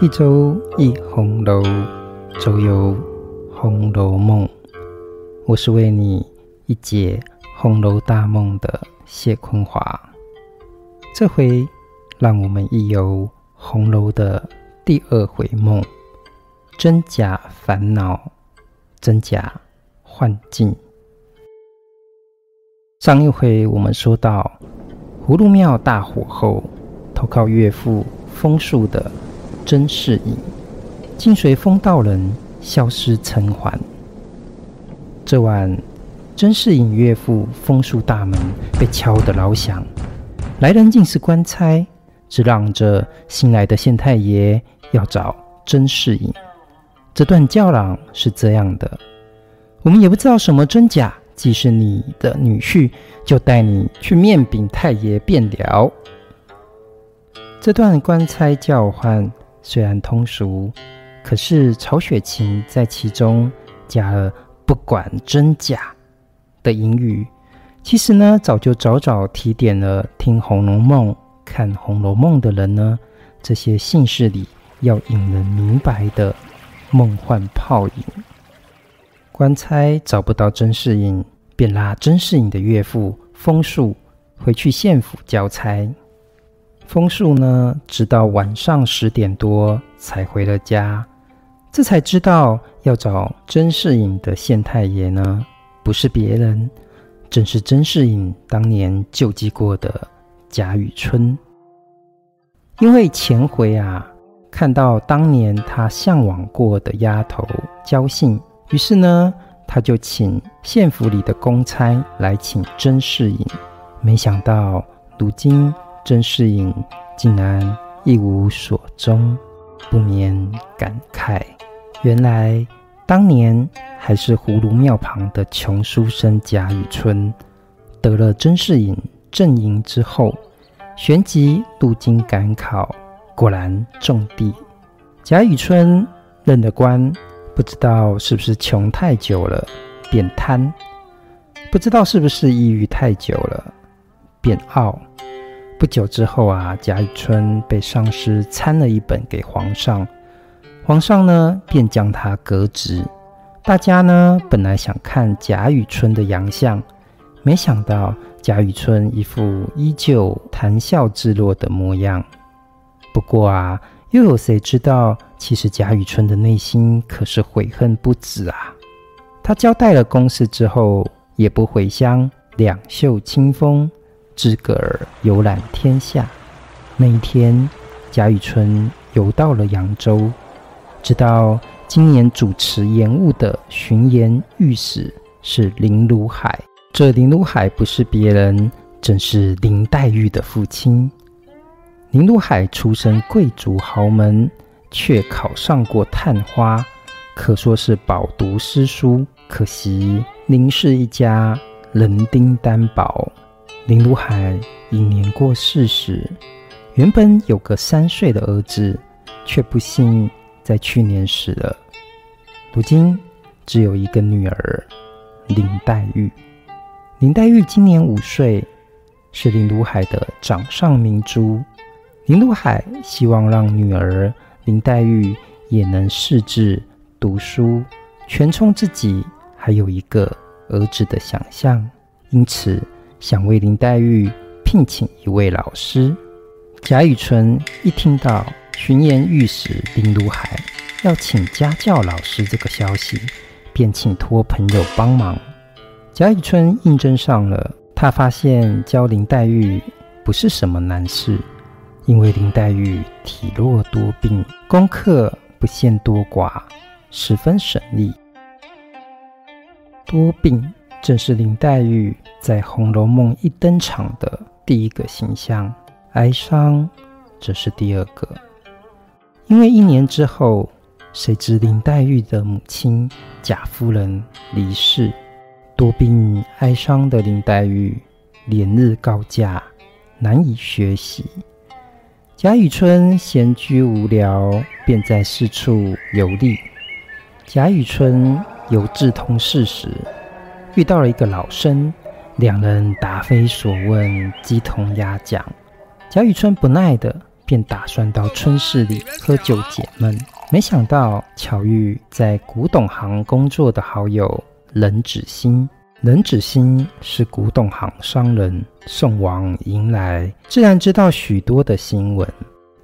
一周一红楼，周游红楼梦。我是为你一解红楼大梦的谢坤华。这回让我们一游红楼的第二回梦：真假烦恼，真假幻境。上一回我们说到，葫芦庙大火后，投靠岳父风树的。甄士隐竟随风道人消失尘寰。这晚，甄士隐岳父风树大门被敲得老响，来人竟是官差，只嚷着新来的县太爷要找甄士隐。这段叫嚷是这样的：我们也不知道什么真假，既是你的女婿，就带你去面禀太爷便了。这段官差叫唤。虽然通俗，可是曹雪芹在其中加了“不管真假”的隐语。其实呢，早就早早提点了听《红楼梦》、看《红楼梦》的人呢，这些姓氏里要引人明白的梦幻泡影。官差找不到甄士隐，便拉甄士隐的岳父封树回去县府交差。风树呢，直到晚上十点多才回了家，这才知道要找甄士隐的县太爷呢，不是别人，正是甄士隐当年救济过的贾雨村。因为前回啊，看到当年他向往过的丫头焦杏，于是呢，他就请县府里的公差来请甄士隐，没想到如今。甄士隐竟然一无所踪，不免感慨：原来当年还是葫芦庙旁的穷书生贾雨村，得了甄士隐赠银之后，旋即入京赶考，果然中第。贾雨村任了官，不知道是不是穷太久了，变贪；不知道是不是抑郁太久了，变傲。不久之后啊，贾雨村被上司参了一本给皇上，皇上呢便将他革职。大家呢本来想看贾雨村的洋相，没想到贾雨村一副依旧谈笑自若的模样。不过啊，又有谁知道，其实贾雨村的内心可是悔恨不止啊！他交代了公事之后，也不回乡，两袖清风。自个儿游览天下。那一天，贾雨村游到了扬州，知道今年主持盐务的巡盐御史是林如海。这林如海不是别人，正是林黛玉的父亲。林如海出身贵族豪门，却考上过探花，可说是饱读诗书。可惜林氏一家人丁单薄。林如海已年过四十，原本有个三岁的儿子，却不幸在去年死了。如今只有一个女儿林黛玉。林黛玉今年五岁，是林如海的掌上明珠。林如海希望让女儿林黛玉也能识字读书，全充自己还有一个儿子的想象，因此。想为林黛玉聘请一位老师。贾雨村一听到巡盐御史林如海要请家教老师这个消息，便请托朋友帮忙。贾雨村应征上了，他发现教林黛玉不是什么难事，因为林黛玉体弱多病，功课不限多寡，十分省力。多病。正是林黛玉在《红楼梦》一登场的第一个形象，哀伤则是第二个。因为一年之后，谁知林黛玉的母亲贾夫人离世，多病哀伤的林黛玉连日告假，难以学习。贾雨村闲居无聊，便在四处游历。贾雨村游智通寺时，遇到了一个老僧，两人答非所问，鸡同鸭讲。贾雨村不耐的便打算到春市里喝酒解闷。没想到巧遇在古董行工作的好友冷子兴。冷子兴是古董行商人，宋王迎来，自然知道许多的新闻。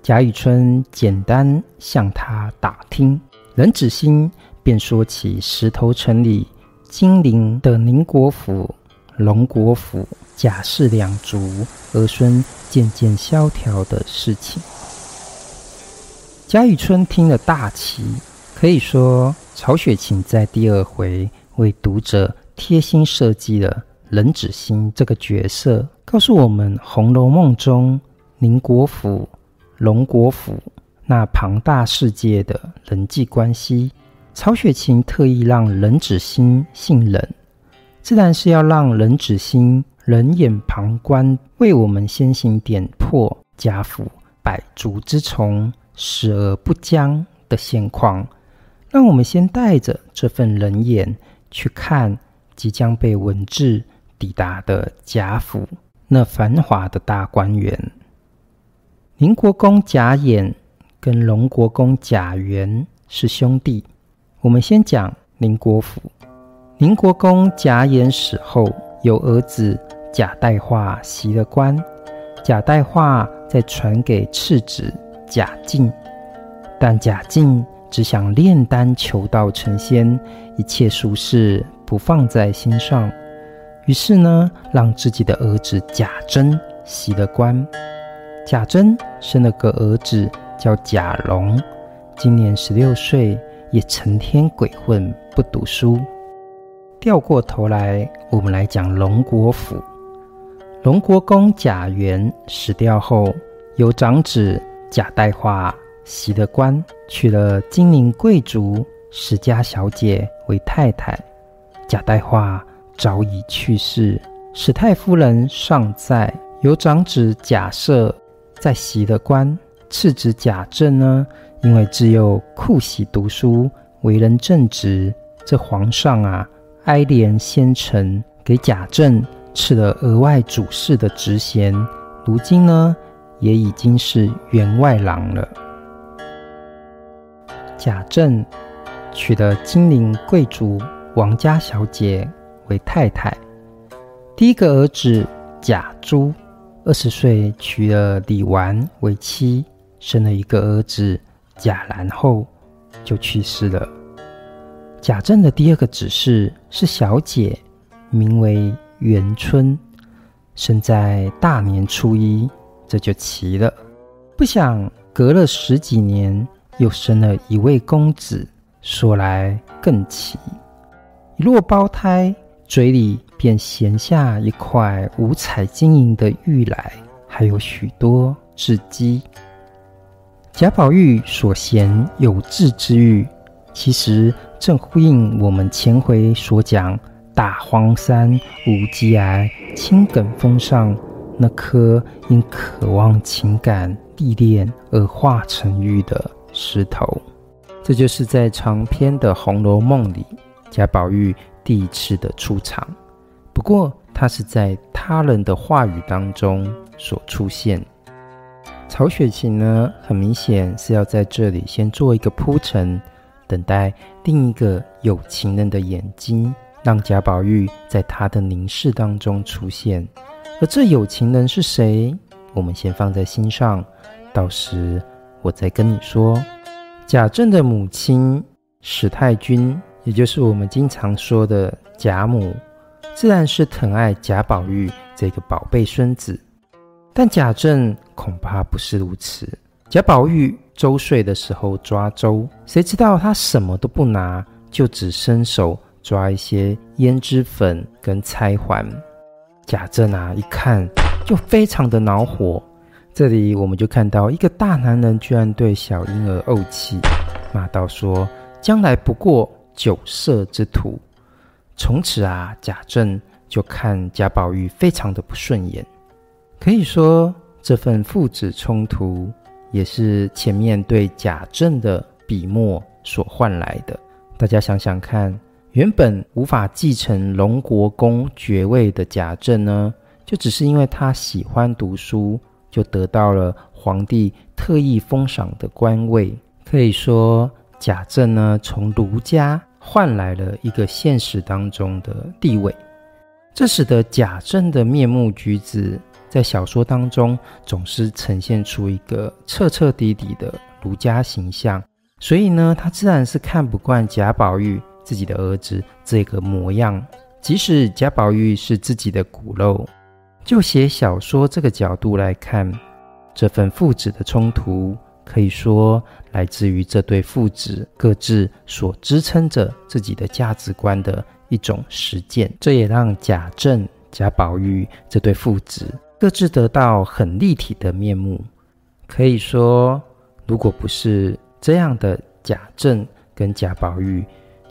贾雨村简单向他打听，冷子兴便说起石头城里金陵的宁国府、龙国府贾氏两族儿孙渐渐萧条的事情。贾雨村听了大奇，可以说曹雪芹在第二回为读者。贴心设计了冷子兴这个角色，告诉我们《红楼梦》中宁国府、龙国府那庞大世界的人际关系。曹雪芹特意让冷子兴姓冷，自然是要让冷子兴冷眼旁观，为我们先行点破贾府百足之虫、死而不僵的现况。让我们先带着这份冷眼去看。即将被文字抵达的贾府，那繁华的大观园。宁国公贾演跟龙国公贾元是兄弟。我们先讲宁国府。宁国公贾演死后，由儿子贾代化袭了官，贾代化再传给次子贾进，但贾进只想炼丹求道成仙，一切俗事。不放在心上，于是呢，让自己的儿子贾珍袭了官。贾珍生了个儿子叫贾蓉，今年十六岁，也成天鬼混不读书。掉过头来，我们来讲龙国府。龙国公贾元死掉后，由长子贾代化袭了官，娶了金陵贵族史家小姐为太太。贾代化早已去世，史太夫人尚在，由长子贾赦在袭了官。次子贾政呢，因为自幼酷喜读书，为人正直，这皇上啊哀怜先臣，给贾政赐了额外主事的职衔，如今呢也已经是员外郎了。贾政娶了金陵贵族。王家小姐为太太，第一个儿子贾珠二十岁娶了李纨为妻，生了一个儿子贾兰后就去世了。贾政的第二个子嗣是小姐，名为元春，生在大年初一，这就奇了。不想隔了十几年，又生了一位公子，说来更奇。一落胞胎，嘴里便衔下一块五彩晶莹的玉来，还有许多雉鸡。贾宝玉所衔有志之玉，其实正呼应我们前回所讲大荒山无稽崖青埂峰上那颗因渴望情感历练而化成玉的石头。这就是在长篇的《红楼梦》里。贾宝玉第一次的出场，不过他是在他人的话语当中所出现。曹雪芹呢，很明显是要在这里先做一个铺陈，等待另一个有情人的眼睛，让贾宝玉在他的凝视当中出现。而这有情人是谁？我们先放在心上，到时我再跟你说。贾政的母亲史太君。也就是我们经常说的贾母，自然是疼爱贾宝玉这个宝贝孙子。但贾政恐怕不是如此。贾宝玉周岁的时候抓周，谁知道他什么都不拿，就只伸手抓一些胭脂粉跟钗环。贾政啊，一看就非常的恼火。这里我们就看到一个大男人居然对小婴儿怄气，骂道说：“将来不过。”酒色之徒，从此啊，贾政就看贾宝玉非常的不顺眼。可以说，这份父子冲突也是前面对贾政的笔墨所换来的。大家想想看，原本无法继承龙国公爵位的贾政呢，就只是因为他喜欢读书，就得到了皇帝特意封赏的官位。可以说，贾政呢，从儒家换来了一个现实当中的地位，这使得贾政的面目举止在小说当中总是呈现出一个彻彻底底的儒家形象。所以呢，他自然是看不惯贾宝玉自己的儿子这个模样，即使贾宝玉是自己的骨肉。就写小说这个角度来看，这份父子的冲突，可以说来自于这对父子各自所支撑着自己的价值观的一种实践。这也让贾政、贾宝玉这对父子各自得到很立体的面目。可以说，如果不是这样的贾政跟贾宝玉，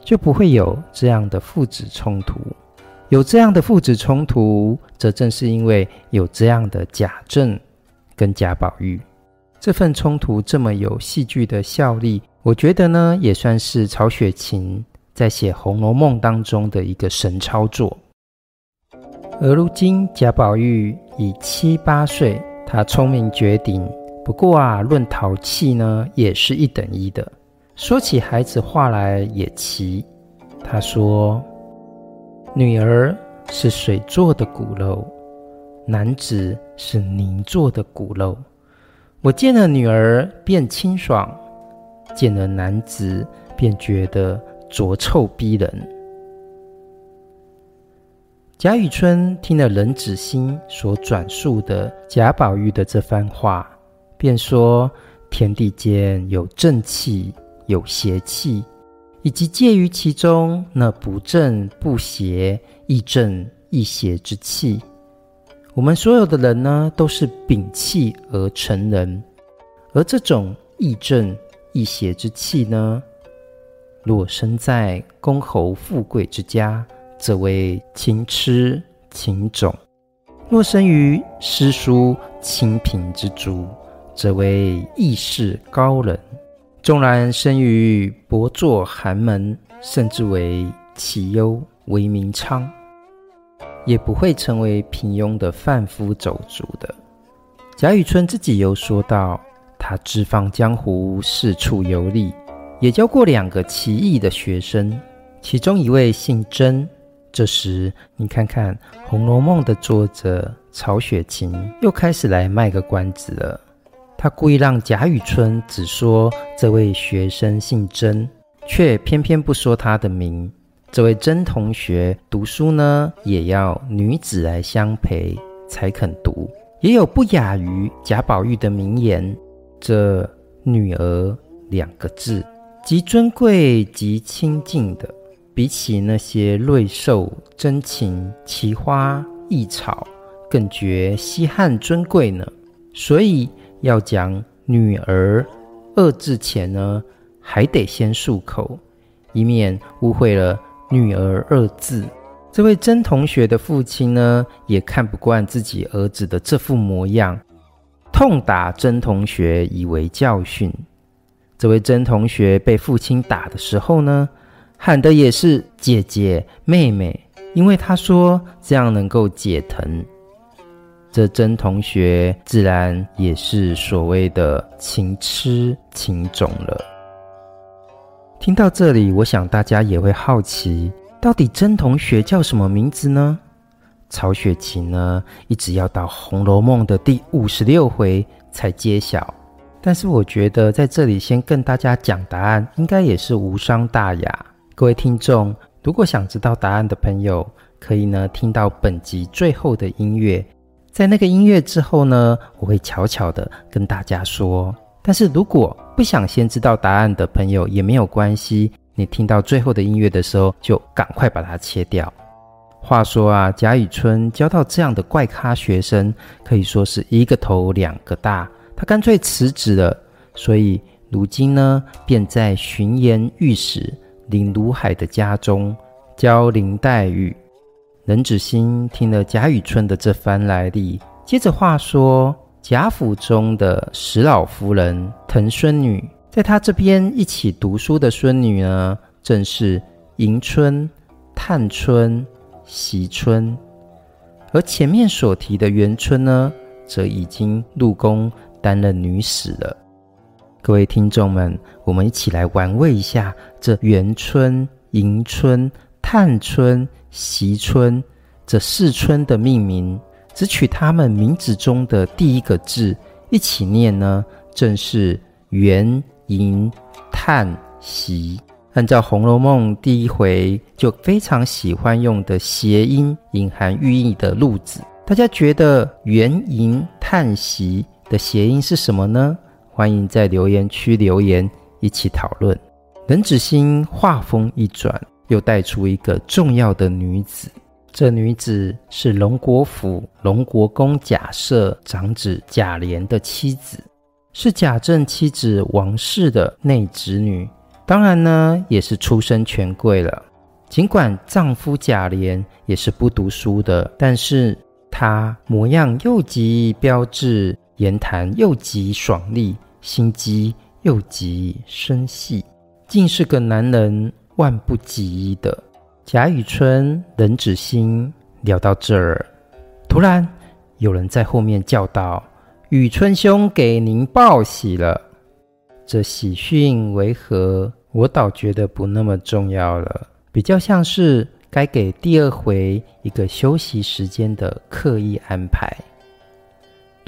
就不会有这样的父子冲突。有这样的父子冲突，则正是因为有这样的贾政跟贾宝玉，这份冲突这么有戏剧的效力。我觉得呢，也算是曹雪芹在写《红楼梦》当中的一个神操作。而如今贾宝玉已七八岁，他聪明绝顶。不过啊，论淘气呢，也是一等一的。说起孩子话来也奇，他说：“女儿是水做的骨肉，男子是泥做的骨肉。我见了女儿便清爽，见了男子便觉得浊臭逼人。”贾雨村听了冷子兴所转述的贾宝玉的这番话。便说：“天地间有正气，有邪气，以及介于其中那不正不邪、亦正亦邪之气。我们所有的人呢，都是秉气而成人。而这种亦正亦邪之气呢，若生在公侯富贵之家，则为情痴情种；若生于诗书清贫之族。”则为义士高人，纵然生于薄祚寒门，甚至为杞忧为民娼，也不会成为平庸的贩夫走卒的。贾雨村自己又说道：“他自放江湖，四处游历，也教过两个奇异的学生，其中一位姓甄。”这时，你看看《红楼梦》的作者曹雪芹又开始来卖个关子了。他故意让贾雨村只说这位学生姓甄，却偏偏不说他的名。这位甄同学读书呢，也要女子来相陪才肯读，也有不亚于贾宝玉的名言。这“女儿”两个字，极尊贵、极清静的，比起那些瑞兽、珍禽、奇花异草，更觉稀罕尊贵呢。所以。要讲“女儿”二字前呢，还得先漱口，以免误会了“女儿”二字。这位甄同学的父亲呢，也看不惯自己儿子的这副模样，痛打甄同学以为教训。这位甄同学被父亲打的时候呢，喊的也是“姐姐”“妹妹”，因为他说这样能够解疼。这甄同学自然也是所谓的情痴情种了。听到这里，我想大家也会好奇，到底甄同学叫什么名字呢？曹雪芹呢，一直要到《红楼梦》的第五十六回才揭晓。但是我觉得在这里先跟大家讲答案，应该也是无伤大雅。各位听众，如果想知道答案的朋友，可以呢听到本集最后的音乐。在那个音乐之后呢，我会悄悄的跟大家说。但是如果不想先知道答案的朋友也没有关系，你听到最后的音乐的时候就赶快把它切掉。话说啊，贾雨村教到这样的怪咖学生，可以说是一个头两个大，他干脆辞职了。所以如今呢，便在巡盐御史林如海的家中教林黛玉。冷子兴听了贾雨村的这番来历，接着话说，贾府中的史老夫人疼孙女，在她这边一起读书的孙女呢，正是迎春、探春、惜春，而前面所提的元春呢，则已经入宫担任女史了。各位听众们，我们一起来玩味一下这元春、迎春、探春、惜春这四春的命名，只取他们名字中的第一个字，一起念呢，正是元、迎、探、惜。按照《红楼梦》第一回就非常喜欢用的谐音，隐含寓意的路子，大家觉得元、迎、探、惜的谐音是什么呢？欢迎在留言区留言，一起讨论。冷子兴话锋一转，又带出一个重要的女子。这女子是荣国府荣国公贾赦长子贾琏的妻子，是贾政妻子王氏的内侄女。当然呢，也是出身权贵了。尽管丈夫贾琏也是不读书的，但是他模样又极标致，言谈又极爽利。心机又极深细，竟是个男人万不及的。贾雨村、冷子兴聊到这儿，突然有人在后面叫道：“雨村兄给您报喜了。”这喜讯为何？我倒觉得不那么重要了，比较像是该给第二回一个休息时间的刻意安排。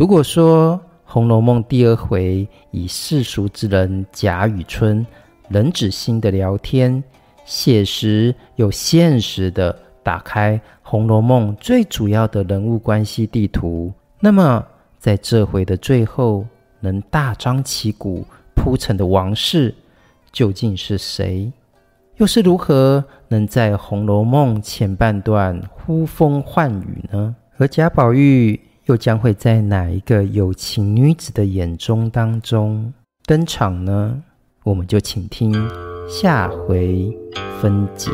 如果说，《红楼梦》第二回以世俗之人贾雨村、冷子兴的聊天，写实又现实的打开《红楼梦》最主要的人物关系地图。那么，在这回的最后，能大张旗鼓铺陈的王氏究竟是谁？又是如何能在《红楼梦》前半段呼风唤雨呢？而贾宝玉。又将会在哪一个有情女子的眼中当中登场呢？我们就请听下回分解。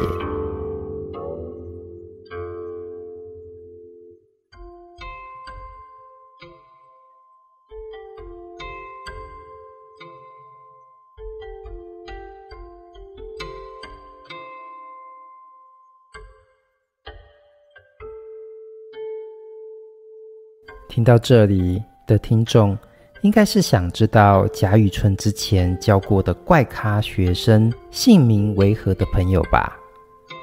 听到这里的听众，应该是想知道贾雨村之前教过的怪咖学生姓名为何的朋友吧？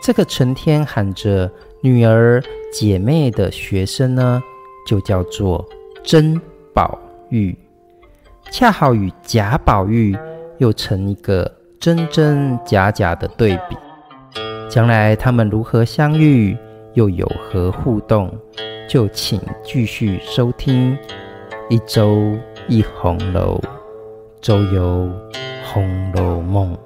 这个成天喊着女儿姐妹的学生呢，就叫做甄宝玉，恰好与贾宝玉又成一个真真假假的对比。将来他们如何相遇，又有何互动？就请继续收听一周一红楼，周游红楼梦。